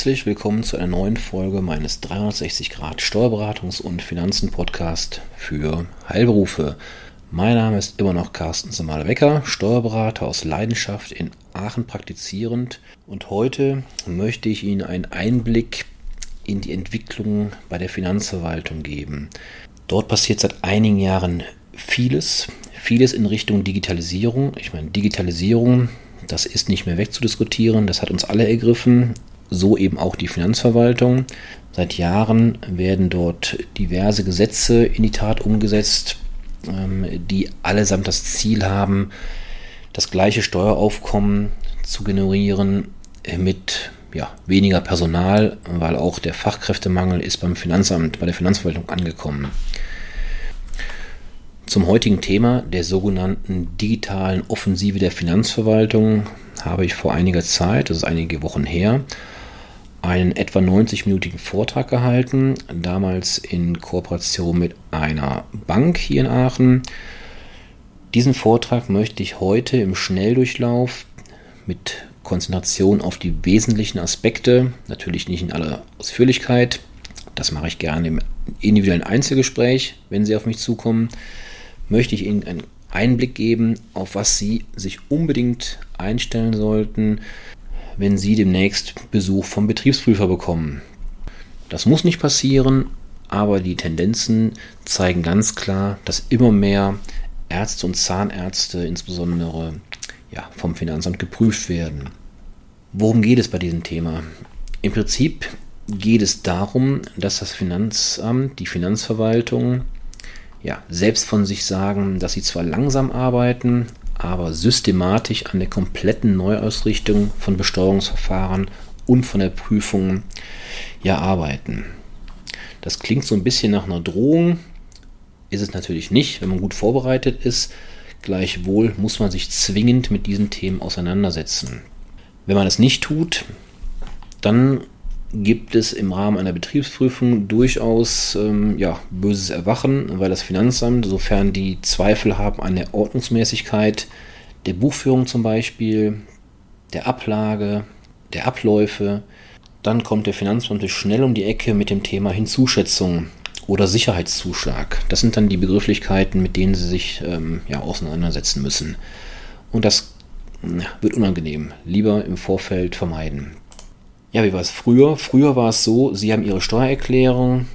Herzlich willkommen zu einer neuen Folge meines 360 Grad Steuerberatungs- und Finanzen-Podcast für Heilberufe. Mein Name ist immer noch Carsten Samale-Wecker, Steuerberater aus Leidenschaft in Aachen praktizierend und heute möchte ich Ihnen einen Einblick in die Entwicklung bei der Finanzverwaltung geben. Dort passiert seit einigen Jahren vieles, vieles in Richtung Digitalisierung. Ich meine, Digitalisierung, das ist nicht mehr wegzudiskutieren, das hat uns alle ergriffen so eben auch die Finanzverwaltung. Seit Jahren werden dort diverse Gesetze in die Tat umgesetzt, ähm, die allesamt das Ziel haben, das gleiche Steueraufkommen zu generieren mit ja, weniger Personal, weil auch der Fachkräftemangel ist beim Finanzamt, bei der Finanzverwaltung angekommen. Zum heutigen Thema der sogenannten digitalen Offensive der Finanzverwaltung habe ich vor einiger Zeit, das ist einige Wochen her, einen etwa 90-minütigen Vortrag gehalten, damals in Kooperation mit einer Bank hier in Aachen. Diesen Vortrag möchte ich heute im Schnelldurchlauf mit Konzentration auf die wesentlichen Aspekte, natürlich nicht in aller Ausführlichkeit, das mache ich gerne im individuellen Einzelgespräch, wenn Sie auf mich zukommen, möchte ich Ihnen einen Einblick geben, auf was Sie sich unbedingt einstellen sollten, wenn Sie demnächst Besuch vom Betriebsprüfer bekommen. Das muss nicht passieren, aber die Tendenzen zeigen ganz klar, dass immer mehr Ärzte und Zahnärzte insbesondere ja, vom Finanzamt geprüft werden. Worum geht es bei diesem Thema? Im Prinzip geht es darum, dass das Finanzamt, die Finanzverwaltung, ja, selbst von sich sagen, dass sie zwar langsam arbeiten, aber systematisch an der kompletten Neuausrichtung von Besteuerungsverfahren und von der Prüfung ja arbeiten. Das klingt so ein bisschen nach einer Drohung, ist es natürlich nicht, wenn man gut vorbereitet ist. Gleichwohl muss man sich zwingend mit diesen Themen auseinandersetzen. Wenn man es nicht tut, dann gibt es im Rahmen einer Betriebsprüfung durchaus ähm, ja, böses Erwachen, weil das Finanzamt, sofern die Zweifel haben an der Ordnungsmäßigkeit der Buchführung zum Beispiel, der Ablage, der Abläufe, dann kommt der Finanzbeamte schnell um die Ecke mit dem Thema Hinzuschätzung oder Sicherheitszuschlag. Das sind dann die Begrifflichkeiten, mit denen sie sich ähm, ja, auseinandersetzen müssen. Und das wird unangenehm. Lieber im Vorfeld vermeiden. Ja, wie war es früher? Früher war es so, Sie haben Ihre Steuererklärung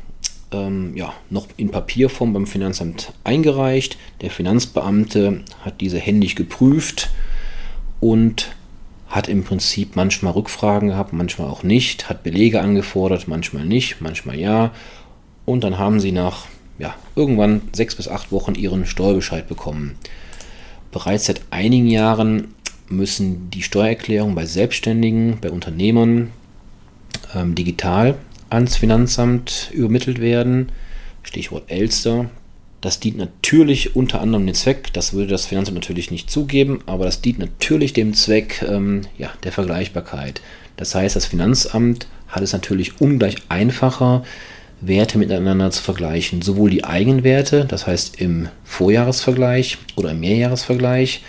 ähm, ja, noch in Papierform beim Finanzamt eingereicht. Der Finanzbeamte hat diese händisch geprüft und hat im Prinzip manchmal Rückfragen gehabt, manchmal auch nicht, hat Belege angefordert, manchmal nicht, manchmal ja. Und dann haben Sie nach ja, irgendwann sechs bis acht Wochen Ihren Steuerbescheid bekommen. Bereits seit einigen Jahren müssen die Steuererklärungen bei Selbstständigen, bei Unternehmern ähm, digital ans Finanzamt übermittelt werden. Stichwort Elster. Das dient natürlich unter anderem dem Zweck, das würde das Finanzamt natürlich nicht zugeben, aber das dient natürlich dem Zweck ähm, ja, der Vergleichbarkeit. Das heißt, das Finanzamt hat es natürlich ungleich einfacher, Werte miteinander zu vergleichen. Sowohl die Eigenwerte, das heißt im Vorjahresvergleich oder im Mehrjahresvergleich,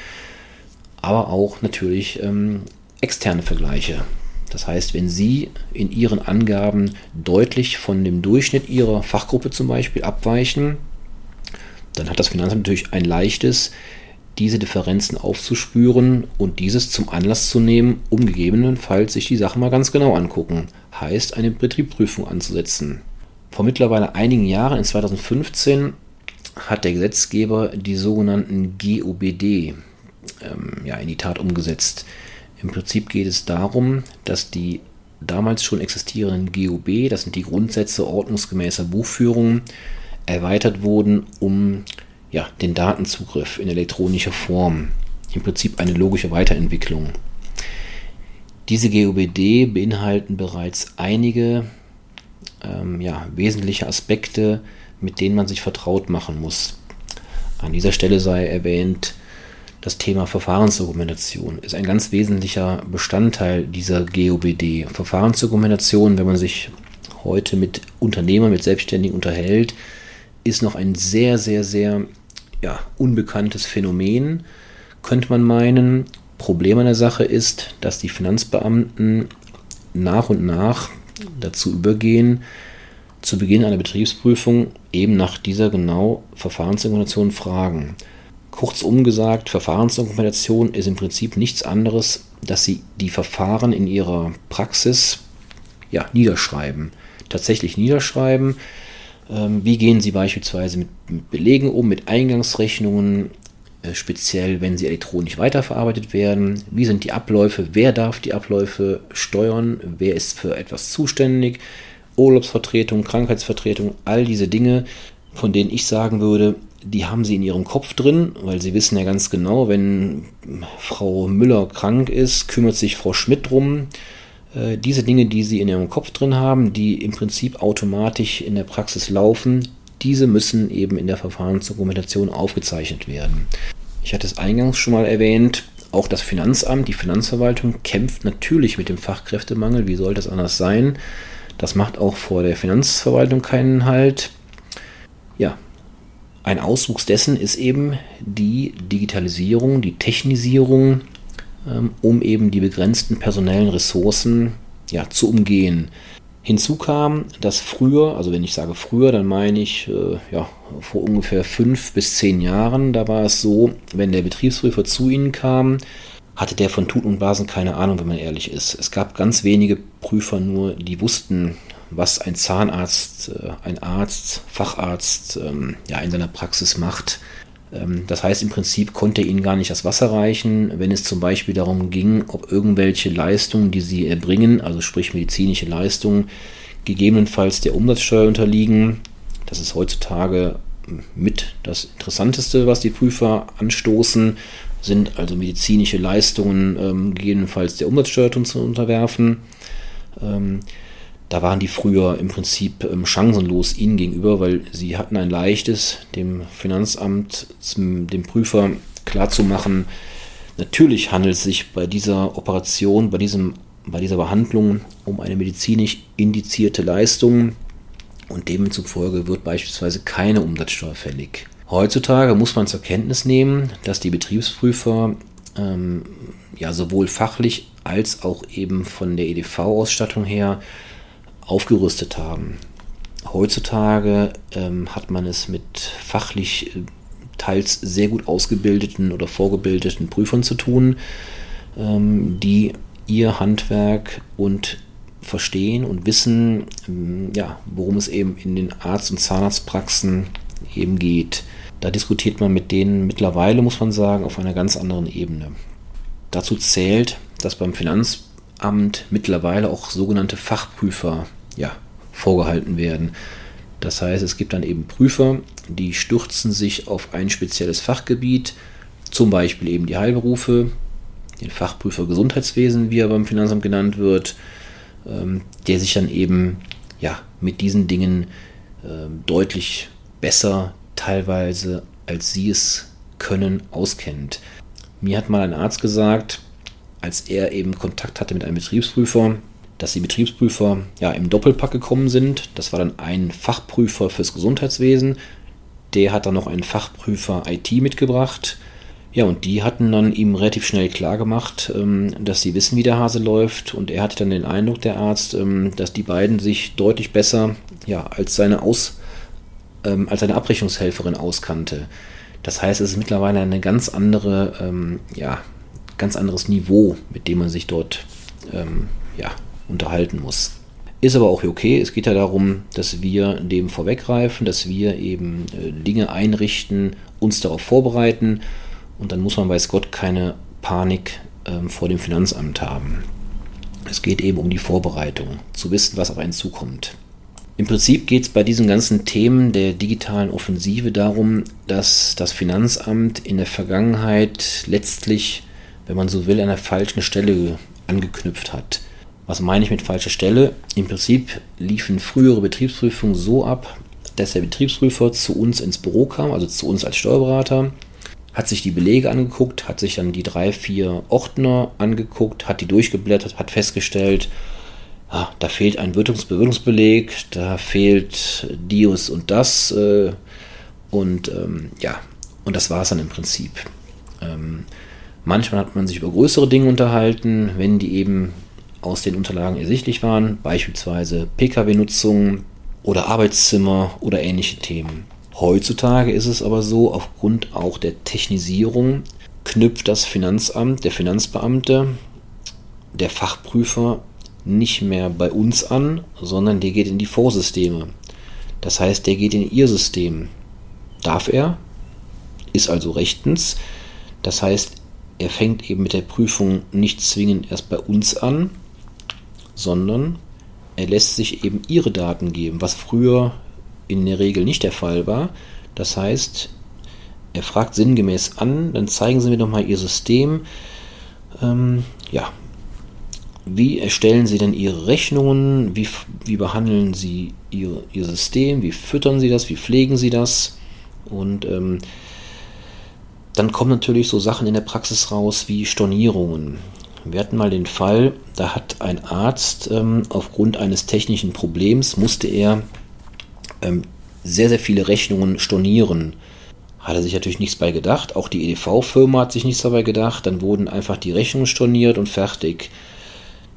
aber auch natürlich ähm, externe Vergleiche. Das heißt, wenn Sie in Ihren Angaben deutlich von dem Durchschnitt Ihrer Fachgruppe zum Beispiel abweichen, dann hat das Finanzamt natürlich ein leichtes, diese Differenzen aufzuspüren und dieses zum Anlass zu nehmen, um gegebenenfalls sich die Sache mal ganz genau angucken. Heißt, eine Betriebsprüfung anzusetzen. Vor mittlerweile einigen Jahren, in 2015, hat der Gesetzgeber die sogenannten GOBD ähm, ja, in die Tat umgesetzt. Im Prinzip geht es darum, dass die damals schon existierenden GOB, das sind die Grundsätze ordnungsgemäßer Buchführung, erweitert wurden um ja, den Datenzugriff in elektronischer Form. Im Prinzip eine logische Weiterentwicklung. Diese GOBD beinhalten bereits einige ähm, ja, wesentliche Aspekte, mit denen man sich vertraut machen muss. An dieser Stelle sei erwähnt, das Thema Verfahrensdokumentation ist ein ganz wesentlicher Bestandteil dieser GOBD. Verfahrensdokumentation, wenn man sich heute mit Unternehmern, mit Selbstständigen unterhält, ist noch ein sehr, sehr, sehr ja, unbekanntes Phänomen, könnte man meinen. Problem an der Sache ist, dass die Finanzbeamten nach und nach dazu übergehen, zu Beginn einer Betriebsprüfung eben nach dieser genau Verfahrensdokumentation fragen. Kurzum gesagt, Verfahrensdokumentation ist im Prinzip nichts anderes, dass Sie die Verfahren in Ihrer Praxis ja, niederschreiben. Tatsächlich niederschreiben. Ähm, wie gehen Sie beispielsweise mit, Belegen um, mit Eingangsrechnungen, äh, speziell wenn sie elektronisch weiterverarbeitet werden? Wie sind die Abläufe? Wer darf die Abläufe steuern? Wer ist für etwas zuständig? Urlaubsvertretung, Krankheitsvertretung, all diese Dinge, von denen ich sagen würde, die haben sie in ihrem Kopf drin, weil sie wissen ja ganz genau, wenn Frau Müller krank ist, kümmert sich Frau Schmidt drum. Äh, diese Dinge, die sie in ihrem Kopf drin haben, die im Prinzip automatisch in der Praxis laufen, diese müssen eben in der Verfahrensdokumentation aufgezeichnet werden. Ich hatte es eingangs schon mal erwähnt, auch das Finanzamt, die Finanzverwaltung kämpft natürlich mit dem Fachkräftemangel. Wie soll das anders sein? Das macht auch vor der Finanzverwaltung keinen Halt. Ja, ein Auswuchs dessen ist eben die Digitalisierung, die Technisierung, ähm, um eben die begrenzten personellen Ressourcen ja, zu umgehen. Hinzu kam, dass früher, also wenn ich sage früher, dann meine ich äh, ja, vor ungefähr fünf bis zehn Jahren, da war es so, wenn der Betriebsprüfer zu Ihnen kam, hatte der von Tut und Blasen keine Ahnung, wenn man ehrlich ist. Es gab ganz wenige Prüfer nur, die wussten, was ein Zahnarzt, äh, ein Arzt, Facharzt ähm, ja, in seiner Praxis macht. Ähm, das heißt, im Prinzip konnte ihnen gar nicht das Wasser reichen, wenn es zum Beispiel darum ging, ob irgendwelche Leistungen, die sie erbringen, also sprich medizinische Leistungen, gegebenenfalls der Umsatzsteuer unterliegen. Das ist heutzutage mit das Interessanteste, was die Prüfer anstoßen, sind also medizinische Leistungen ähm, gegebenenfalls der Umsatzsteuer zu unterwerfen. Da waren die früher im Prinzip ähm, chancenlos ihnen gegenüber, weil sie hatten ein leichtes, dem Finanzamt, dem Prüfer klarzumachen, natürlich handelt es sich bei dieser Operation, bei, diesem, bei dieser Behandlung um eine medizinisch indizierte Leistung und demzufolge wird beispielsweise keine Umsatzsteuer fällig. Heutzutage muss man zur Kenntnis nehmen, dass die Betriebsprüfer ähm, ja sowohl fachlich als auch eben von der EDV-Ausstattung her aufgerüstet haben. Heutzutage ähm, hat man es mit fachlich äh, teils sehr gut ausgebildeten oder vorgebildeten Prüfern zu tun, ähm, die ihr Handwerk und verstehen und wissen, ähm, ja, worum es eben in den Arzt- und Zahnarztpraxen eben geht. Da diskutiert man mit denen mittlerweile, muss man sagen, auf einer ganz anderen Ebene. Dazu zählt, dass beim Finanzamt mittlerweile auch sogenannte Fachprüfer ja, vorgehalten werden. Das heißt, es gibt dann eben Prüfer, die stürzen sich auf ein spezielles Fachgebiet, zum Beispiel eben die Heilberufe, den Fachprüfer Gesundheitswesen, wie er beim Finanzamt genannt wird, ähm, der sich dann eben ja, mit diesen Dingen äh, deutlich besser teilweise, als sie es können, auskennt. Mir hat mal ein Arzt gesagt, als er eben Kontakt hatte mit einem Betriebsprüfer, dass die Betriebsprüfer ja im Doppelpack gekommen sind. Das war dann ein Fachprüfer fürs Gesundheitswesen. Der hat dann noch einen Fachprüfer IT mitgebracht. Ja, und die hatten dann ihm relativ schnell klar gemacht, ähm, dass sie wissen, wie der Hase läuft. Und er hatte dann den Eindruck, der Arzt, ähm, dass die beiden sich deutlich besser ja, als, seine Aus, ähm, als seine Abrechnungshelferin auskannte. Das heißt, es ist mittlerweile eine ganz andere, ja, ganz anderes Niveau, mit dem man sich dort ja, unterhalten muss. Ist aber auch okay. Es geht ja darum, dass wir dem vorweggreifen, dass wir eben äh, Dinge einrichten, uns darauf vorbereiten und dann muss man, weiß Gott, keine Panik ähm, vor dem Finanzamt haben. Es geht eben um die Vorbereitung, zu wissen, was auf einen zukommt. Im Prinzip geht es bei diesen ganzen Themen der digitalen Offensive darum, dass das Finanzamt in der Vergangenheit letztlich, wenn man so will, an der falschen Stelle angeknüpft hat. Was meine ich mit falscher Stelle? Im Prinzip liefen frühere Betriebsprüfungen so ab, dass der Betriebsprüfer zu uns ins Büro kam, also zu uns als Steuerberater, hat sich die Belege angeguckt, hat sich dann die drei, vier Ordner angeguckt, hat die durchgeblättert, hat festgestellt, ah, da fehlt ein Wirtungsbewirtungsbeleg, da fehlt dies und das äh, und ähm, ja, und das war es dann im Prinzip. Ähm, manchmal hat man sich über größere Dinge unterhalten, wenn die eben aus den Unterlagen ersichtlich waren, beispielsweise Pkw-Nutzung oder Arbeitszimmer oder ähnliche Themen. Heutzutage ist es aber so, aufgrund auch der Technisierung knüpft das Finanzamt, der Finanzbeamte, der Fachprüfer nicht mehr bei uns an, sondern der geht in die Vorsysteme. Das heißt, der geht in ihr System. Darf er? Ist also rechtens. Das heißt, er fängt eben mit der Prüfung nicht zwingend erst bei uns an, sondern er lässt sich eben ihre Daten geben, was früher in der Regel nicht der Fall war. Das heißt, er fragt sinngemäß an, dann zeigen Sie mir doch mal Ihr System. Ähm, ja, wie erstellen Sie denn Ihre Rechnungen? Wie, wie behandeln Sie Ihr, Ihr System? Wie füttern Sie das? Wie pflegen Sie das? Und ähm, dann kommen natürlich so Sachen in der Praxis raus wie Stornierungen. Wir hatten mal den Fall, da hat ein Arzt ähm, aufgrund eines technischen Problems musste er ähm, sehr, sehr viele Rechnungen stornieren. Hat er sich natürlich nichts bei gedacht. Auch die EDV-Firma hat sich nichts dabei gedacht. Dann wurden einfach die Rechnungen storniert und fertig.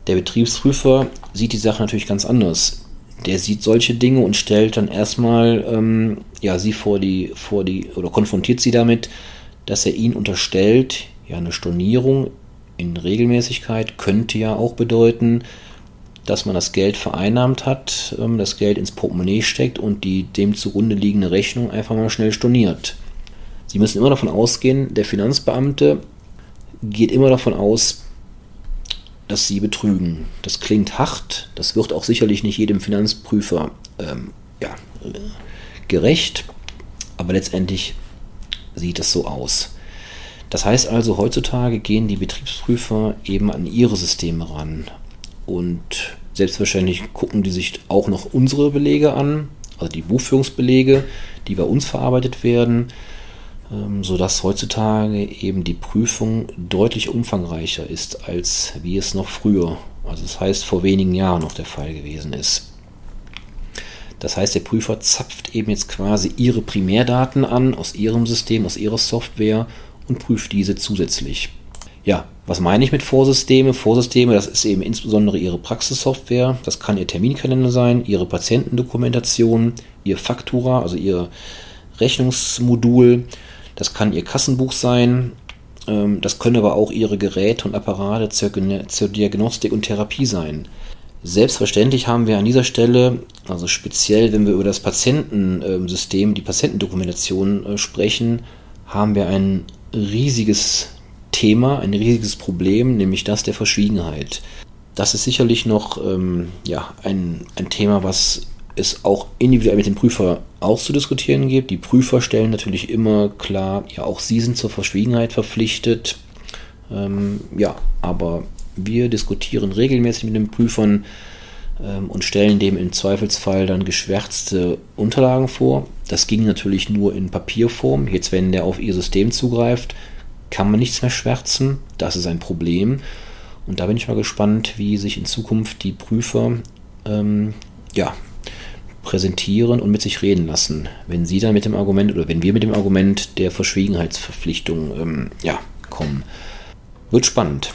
Der Betriebsprüfer sieht die Sache natürlich ganz anders. Der sieht solche Dinge und stellt dann erstmal ähm, ja, sie vor die, vor die, oder konfrontiert sie damit, dass er ihnen unterstellt, ja, eine Stornierung in Regelmäßigkeit könnte ja auch bedeuten, dass man das Geld vereinnahmt hat, ähm, das Geld ins Portemonnaie steckt und die dem zugrunde liegende Rechnung einfach mal schnell storniert. Sie müssen immer davon ausgehen, der Finanzbeamte geht immer davon aus, dass sie betrügen. Das klingt hart, das wird auch sicherlich nicht jedem Finanzprüfer ähm, ja, gerecht, aber letztendlich sieht es so aus. Das heißt also, heutzutage gehen die Betriebsprüfer eben an ihre Systeme ran und selbstverständlich gucken die sich auch noch unsere Belege an, also die Buchführungsbelege, die bei uns verarbeitet werden ähm, sodass heutzutage eben die Prüfung deutlich umfangreicher ist, als wie es noch früher, also das heißt vor wenigen Jahren noch der Fall gewesen ist. Das heißt, der Prüfer zapft eben jetzt quasi ihre Primärdaten an aus ihrem System, aus ihrer Software und prüft diese zusätzlich. Ja, was meine ich mit Vorsysteme? Vorsysteme, das ist eben insbesondere Ihre Praxissoftware, das kann Ihr Terminkalender sein, Ihre Patientendokumentation, Ihr Faktura, also Ihr Rechnungsmodul, das kann Ihr Kassenbuch sein. Ähm, das können aber auch Ihre Geräte und Apparate zur, zur Diagnostik und Therapie sein. Selbstverständlich haben wir an dieser Stelle, also speziell wenn wir über das Patientensystem, die Patientendokumentation äh, sprechen, haben wir ein riesiges Thema, ein riesiges Problem, nämlich das der Verschwiegenheit. Das ist sicherlich noch ähm, ja, ein, ein Thema, was es auch individuell mit dem Prüfer auszudiskutieren gibt. Die Prüfer stellen natürlich immer klar, ja, auch sie sind zur Verschwiegenheit verpflichtet. Ähm, ja, aber wir diskutieren regelmäßig mit den Prüfern und stellen dem im Zweifelsfall dann geschwärzte Unterlagen vor. Das ging natürlich nur in Papierform. Jetzt, wenn der auf ihr System zugreift, kann man nichts mehr schwärzen. Das ist ein Problem. Und da bin ich mal gespannt, wie sich in Zukunft die Prüfer ähm, ja, präsentieren und mit sich reden lassen. Wenn Sie dann mit dem Argument oder wenn wir mit dem Argument der Verschwiegenheitsverpflichtung ähm, ja, kommen. Wird spannend.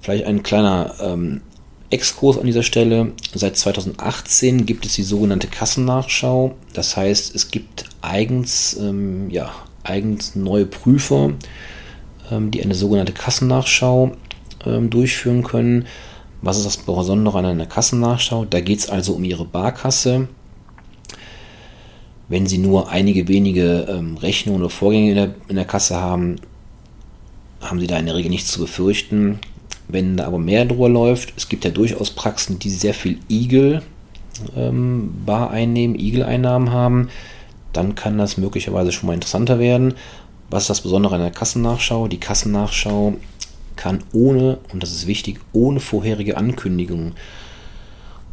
Vielleicht ein kleiner ähm, Exkurs an dieser Stelle. Seit 2018 gibt es die sogenannte Kassennachschau. Das heißt, es gibt eigens, ähm, ja, eigens neue Prüfer, ähm, die eine sogenannte Kassennachschau ähm, durchführen können. Was ist das Besondere an einer Kassennachschau? Da geht es also um Ihre Barkasse. Wenn Sie nur einige wenige ähm, Rechnungen oder Vorgänge in der, in der Kasse haben, haben Sie da in der Regel nichts zu befürchten. Wenn da aber mehr drüber läuft, es gibt ja durchaus Praxen, die sehr viel Igel ähm, Bar einnehmen, Igel-Einnahmen haben, dann kann das möglicherweise schon mal interessanter werden. Was ist das Besondere an der Kassennachschau? Die Kassennachschau kann ohne, und das ist wichtig, ohne vorherige Ankündigung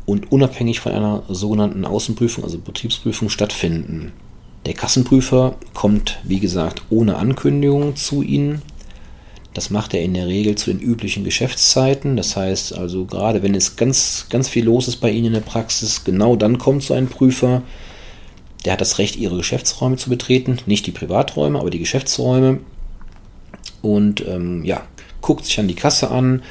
und unabhängig von einer sogenannten Außenprüfung, also Betriebsprüfung, stattfinden. Der Kassenprüfer kommt, wie gesagt, ohne Ankündigung zu Ihnen. Das macht er in der Regel zu den üblichen Geschäftszeiten. Das heißt also, gerade wenn es ganz, ganz viel los ist bei Ihnen in der Praxis, genau dann kommt so ein Prüfer. Der hat das Recht, Ihre Geschäftsräume zu betreten. Nicht die Privaträume, aber die Geschäftsräume. Und ähm, ja, guckt sich dann die Kasse an,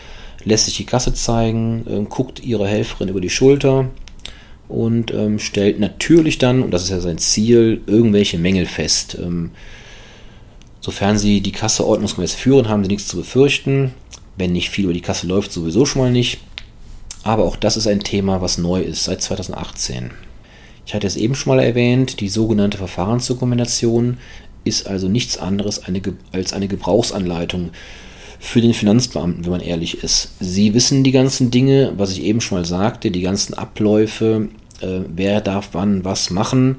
lässt sich die Kasse zeigen, äh, guckt ihre Helferin über die Schulter und ähm, stellt natürlich dann, und das ist ja sein Ziel, irgendwelche Mängel fest. Ähm, sofern sie die Kasse ordnungsgemäß führen, haben sie nichts zu befürchten. Wenn nicht viel über die Kasse läuft, sowieso schon mal nicht. Aber auch das ist ein Thema, was neu ist seit 2018. Ich hatte es eben schon mal erwähnt, die sogenannte Verfahrensdokumentation ist also nichts anderes als eine Gebrauchsanleitung für den Finanzbeamten, wenn man ehrlich ist. Sie wissen die ganzen Dinge, was ich eben schon mal sagte, die ganzen Abläufe, äh, wer darf wann was machen,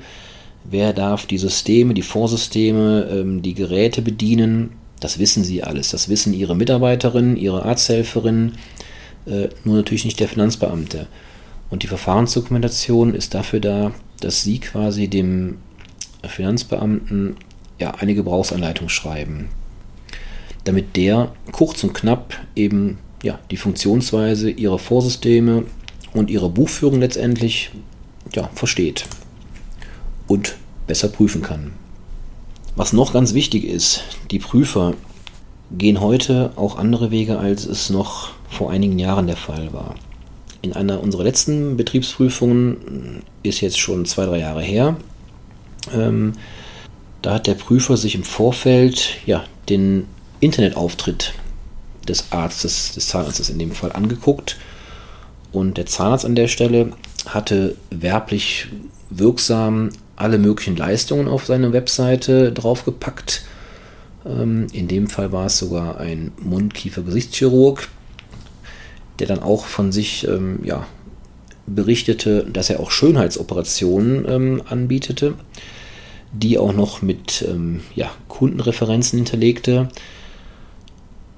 wer darf die Systeme, die Vorsysteme, ähm, die Geräte bedienen. Das wissen sie alles. Das wissen ihre Mitarbeiterinnen, ihre Arzthelferinnen, äh, nur natürlich nicht der Finanzbeamte. Und die Verfahrensdokumentation ist dafür da, dass Sie quasi dem Finanzbeamten ja, eine Gebrauchsanleitung schreiben, damit der kurz und knapp eben ja, die Funktionsweise Ihrer Vorsysteme und Ihrer Buchführung letztendlich ja, versteht und besser prüfen kann. Was noch ganz wichtig ist, die Prüfer gehen heute auch andere Wege, als es noch vor einigen Jahren der Fall war. In einer unserer letzten Betriebsprüfungen, ist jetzt schon zwei, drei Jahre her, ähm, da hat der Prüfer sich im Vorfeld ja, den Internetauftritt des Arztes, des Zahnarztes in dem Fall angeguckt. Und der Zahnarzt an der Stelle hatte werblich wirksam alle möglichen Leistungen auf seine Webseite draufgepackt. Ähm, in dem Fall war es sogar ein Mund-Kiefer-Gesichtschirurg, der dann auch von sich ähm, ja, berichtete, dass er auch Schönheitsoperationen ähm, anbietete, die auch noch mit ja, Kundenreferenzen hinterlegte.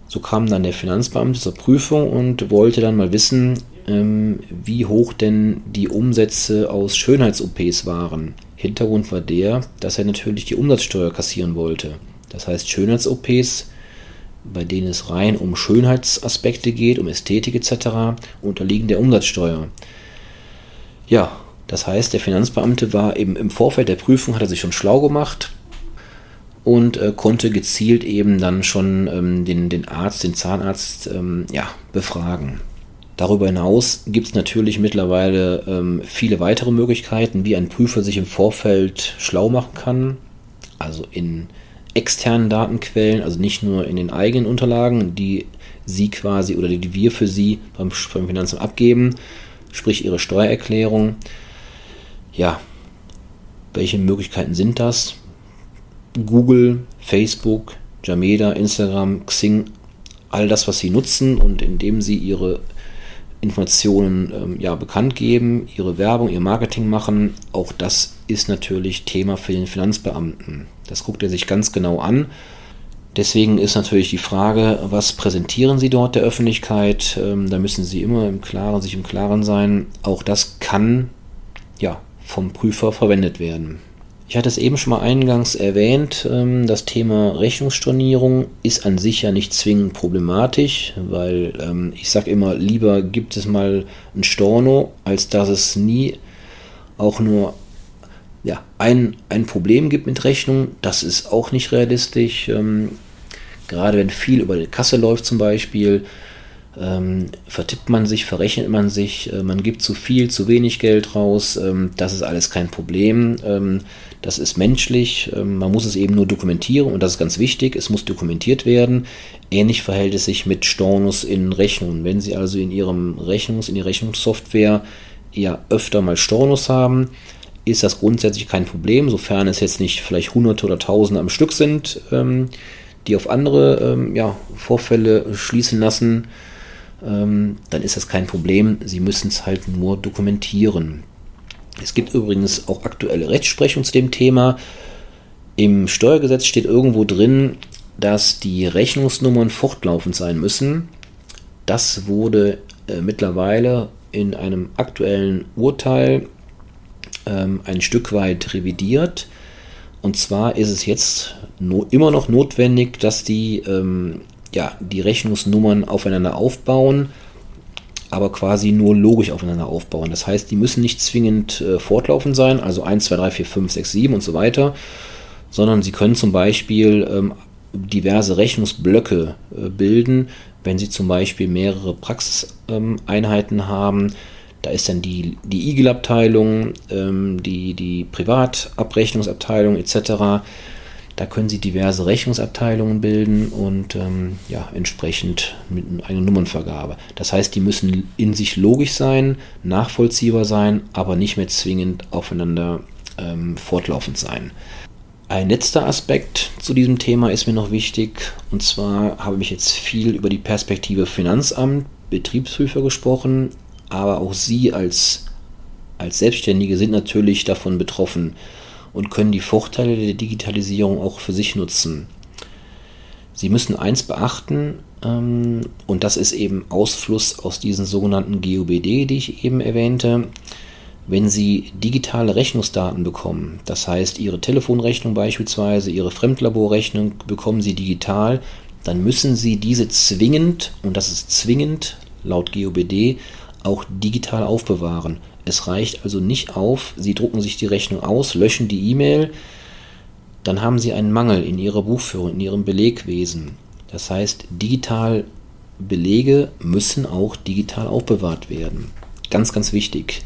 So kam dann der Finanzbeamte zur Prüfung und wollte dann mal wissen, wie hoch denn die Umsätze aus Schönheits-OPs waren. Hintergrund war der, dass er natürlich die Umsatzsteuer kassieren wollte. Das heißt, Schönheits-OPs bei denen es rein um Schönheitsaspekte geht, um Ästhetik etc., unterliegen der Umsatzsteuer. Ja, das heißt, der Finanzbeamte war eben im Vorfeld der Prüfung, hat er sich schon schlau gemacht und äh, konnte gezielt eben dann schon ähm, den, den Arzt, den Zahnarzt ähm, ja, befragen. Darüber hinaus gibt es natürlich mittlerweile ähm, viele weitere Möglichkeiten, wie ein Prüfer sich im Vorfeld schlau machen kann. Also in externen Datenquellen, also nicht nur in den eigenen Unterlagen, die Sie quasi oder die wir für Sie beim, beim Finanzamt abgeben, sprich Ihre Steuererklärung. Ja, welche Möglichkeiten sind das? Google, Facebook, Jameda, Instagram, Xing, all das, was Sie nutzen und indem Sie Ihre Informationen ähm, ja, bekannt geben, Ihre Werbung, Ihr Marketing machen, auch das ist natürlich Thema für den Finanzbeamten. Das guckt er sich ganz genau an. Deswegen ist natürlich die Frage, was präsentieren Sie dort der Öffentlichkeit? Ähm, da müssen Sie immer im Klaren, sich im Klaren sein. Auch das kann ja vom Prüfer verwendet werden. Ich hatte es eben schon mal eingangs erwähnt, ähm, das Thema Rechnungsstornierung ist an sich ja nicht zwingend problematisch, weil ähm, ich sage immer, lieber gibt es mal ein Storno, als dass es nie auch nur ja, ein, ein Problem gibt mit Rechnung. Das ist auch nicht realistisch. Ähm, gerade wenn viel über die Kasse läuft zum Beispiel, ähm, vertippt man sich, verrechnet man sich, äh, man gibt zu viel, zu wenig Geld raus. Ähm, das ist alles kein Problem. Ähm, das ist menschlich. Ähm, man muss es eben nur dokumentieren und das ist ganz wichtig. Es muss dokumentiert werden. Ähnlich verhält es sich mit Stornos in Rechnungen. Wenn Sie also in Ihrem Rechnungs-, in Ihrer Rechnungssoftware ja öfter mal Stornos haben, ist das grundsätzlich kein Problem, sofern es jetzt nicht vielleicht Hunderte oder Tausende am Stück sind, ähm, die auf andere ähm, ja, Vorfälle schließen lassen, ähm, dann ist das kein Problem. Sie müssen es halt nur dokumentieren. Es gibt übrigens auch aktuelle Rechtsprechung zu dem Thema. Im Steuergesetz steht irgendwo drin, dass die Rechnungsnummern fortlaufend sein müssen. Das wurde äh, mittlerweile in einem aktuellen Urteil ähm, ein Stück weit revidiert. Und zwar ist es jetzt no immer noch notwendig, dass die, ähm, ja, die Rechnungsnummern aufeinander aufbauen, aber quasi nur logisch aufeinander aufbauen. Das heißt, die müssen nicht zwingend äh, fortlaufend sein, also 1, 2, 3, 4, 5, 6, 7 und so weiter, sondern sie können zum Beispiel ähm, diverse Rechnungsblöcke äh, bilden, wenn Sie zum Beispiel mehrere Praxiseinheiten haben. Da ist dann die, die IGEL-Abteilung, ähm, die, die Privatabrechnungsabteilung etc. Da können Sie diverse Rechnungsabteilungen bilden und ähm, ja, entsprechend mit einer Nummernvergabe. Das heißt, die müssen in sich logisch sein, nachvollziehbar sein, aber nicht mehr zwingend aufeinander ähm, fortlaufend sein. Ein letzter Aspekt zu diesem Thema ist mir noch wichtig, und zwar habe ich jetzt viel über die Perspektive Finanzamt, Betriebsprüfer gesprochen, aber auch Sie als, als Selbstständige sind natürlich davon betroffen und können die Vorteile der Digitalisierung auch für sich nutzen. Sie müssen eins beachten, ähm, und das ist eben Ausfluss aus diesen sogenannten GOBD, die ich eben erwähnte. Wenn Sie digitale Rechnungsdaten bekommen, das heißt Ihre Telefonrechnung beispielsweise, Ihre Fremdlaborrechnung bekommen Sie digital, dann müssen Sie diese zwingend, und das ist zwingend laut GOBD, auch digital aufbewahren. Es reicht also nicht auf, Sie drucken sich die Rechnung aus, löschen die E-Mail, dann haben Sie einen Mangel in Ihrer Buchführung, in Ihrem Belegwesen. Das heißt, digital Belege müssen auch digital aufbewahrt werden. Ganz, ganz wichtig.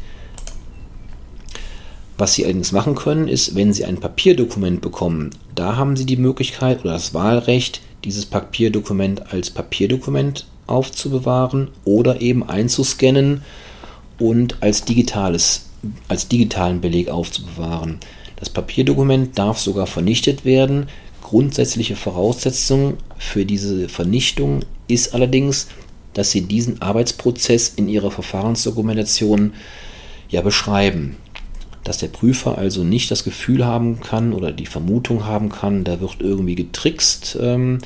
Was Sie allerdings machen können, ist, wenn Sie ein Papierdokument bekommen, da haben Sie die Möglichkeit oder das Wahlrecht, dieses Papierdokument als Papierdokument aufzubewahren oder eben einzuscannen und als digitales, als digitalen Beleg aufzubewahren. Das Papierdokument darf sogar vernichtet werden. Grundsätzliche Voraussetzung für diese Vernichtung ist allerdings, dass Sie diesen Arbeitsprozess in Ihrer Verfahrensdokumentation ja beschreiben. Dass der Prüfer also nicht das Gefühl haben kann oder die Vermutung haben kann, da wird irgendwie getrickst, ähm,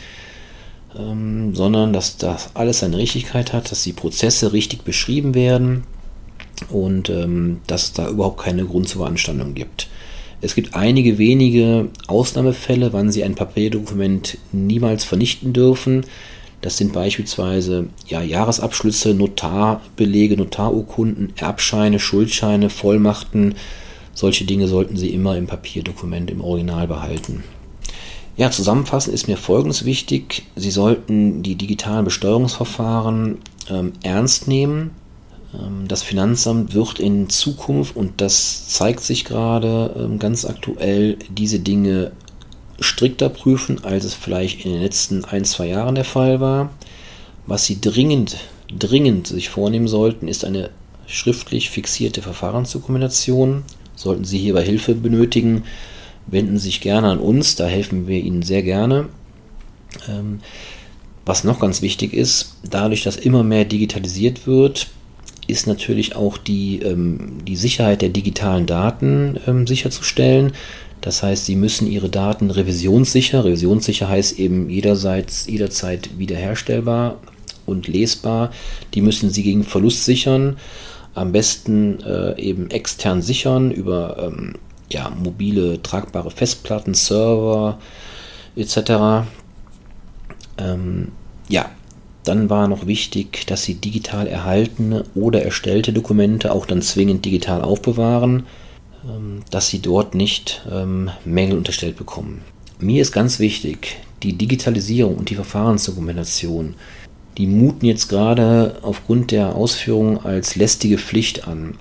ähm, sondern dass das alles seine Richtigkeit hat, dass die Prozesse richtig beschrieben werden und ähm, dass es da überhaupt keine Grund zur Beanstandung gibt. Es gibt einige wenige Ausnahmefälle, wann Sie ein Papierdokument niemals vernichten dürfen. Das sind beispielsweise ja, Jahresabschlüsse, Notarbelege, Notarurkunden, Erbscheine, Schuldscheine, Vollmachten. Solche Dinge sollten Sie immer im Papierdokument im Original behalten. Ja, zusammenfassend ist mir Folgendes wichtig. Sie sollten die digitalen Besteuerungsverfahren ähm, ernst nehmen. Ähm, das Finanzamt wird in Zukunft, und das zeigt sich gerade ähm, ganz aktuell, diese Dinge strikter prüfen, als es vielleicht in den letzten ein, zwei Jahren der Fall war. Was Sie dringend, dringend sich vornehmen sollten, ist eine schriftlich fixierte Verfahrensdokumentation. Sollten Sie hierbei Hilfe benötigen, wenden Sie sich gerne an uns, da helfen wir Ihnen sehr gerne. Ähm, was noch ganz wichtig ist, dadurch, dass immer mehr digitalisiert wird, ist natürlich auch die, ähm, die Sicherheit der digitalen Daten ähm, sicherzustellen. Das heißt, Sie müssen Ihre Daten revisionssicher, revisionssicher heißt eben jederseits, jederzeit wiederherstellbar und lesbar, die müssen Sie gegen Verlust sichern, am besten äh, eben extern sichern über ähm, ja, mobile tragbare Festplatten, Server etc. Ähm, ja, dann war noch wichtig, dass Sie digital erhaltene oder erstellte Dokumente auch dann zwingend digital aufbewahren, ähm, dass Sie dort nicht ähm, Mängel unterstellt bekommen. Mir ist ganz wichtig, die Digitalisierung und die Verfahrensdokumentation, die muten jetzt gerade aufgrund der Ausführung als lästige Pflicht an.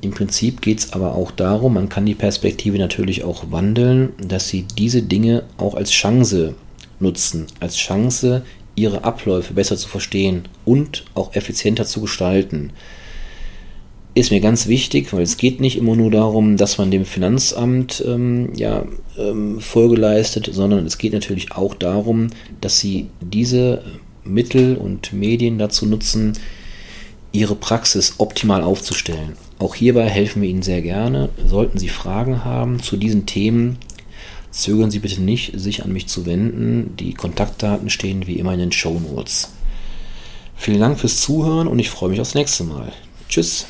Im Prinzip geht es aber auch darum, man kann die Perspektive natürlich auch wandeln, dass Sie diese Dinge auch als Chance nutzen, als Chance, ihre Abläufe besser zu verstehen und auch effizienter zu gestalten. Ist mir ganz wichtig, weil es geht nicht immer nur darum, dass man dem Finanzamt ähm, ja, ähm, Folge leistet, sondern es geht natürlich auch darum, dass sie diese Mittel und Medien dazu nutzen, ihre Praxis optimal aufzustellen. Auch hierbei helfen wir Ihnen sehr gerne. Sollten Sie Fragen haben zu diesen Themen, zögern Sie bitte nicht, sich an mich zu wenden. Die Kontaktdaten stehen wie immer in den Show Notes. Vielen Dank fürs Zuhören und ich freue mich aufs nächste Mal. Tschüss.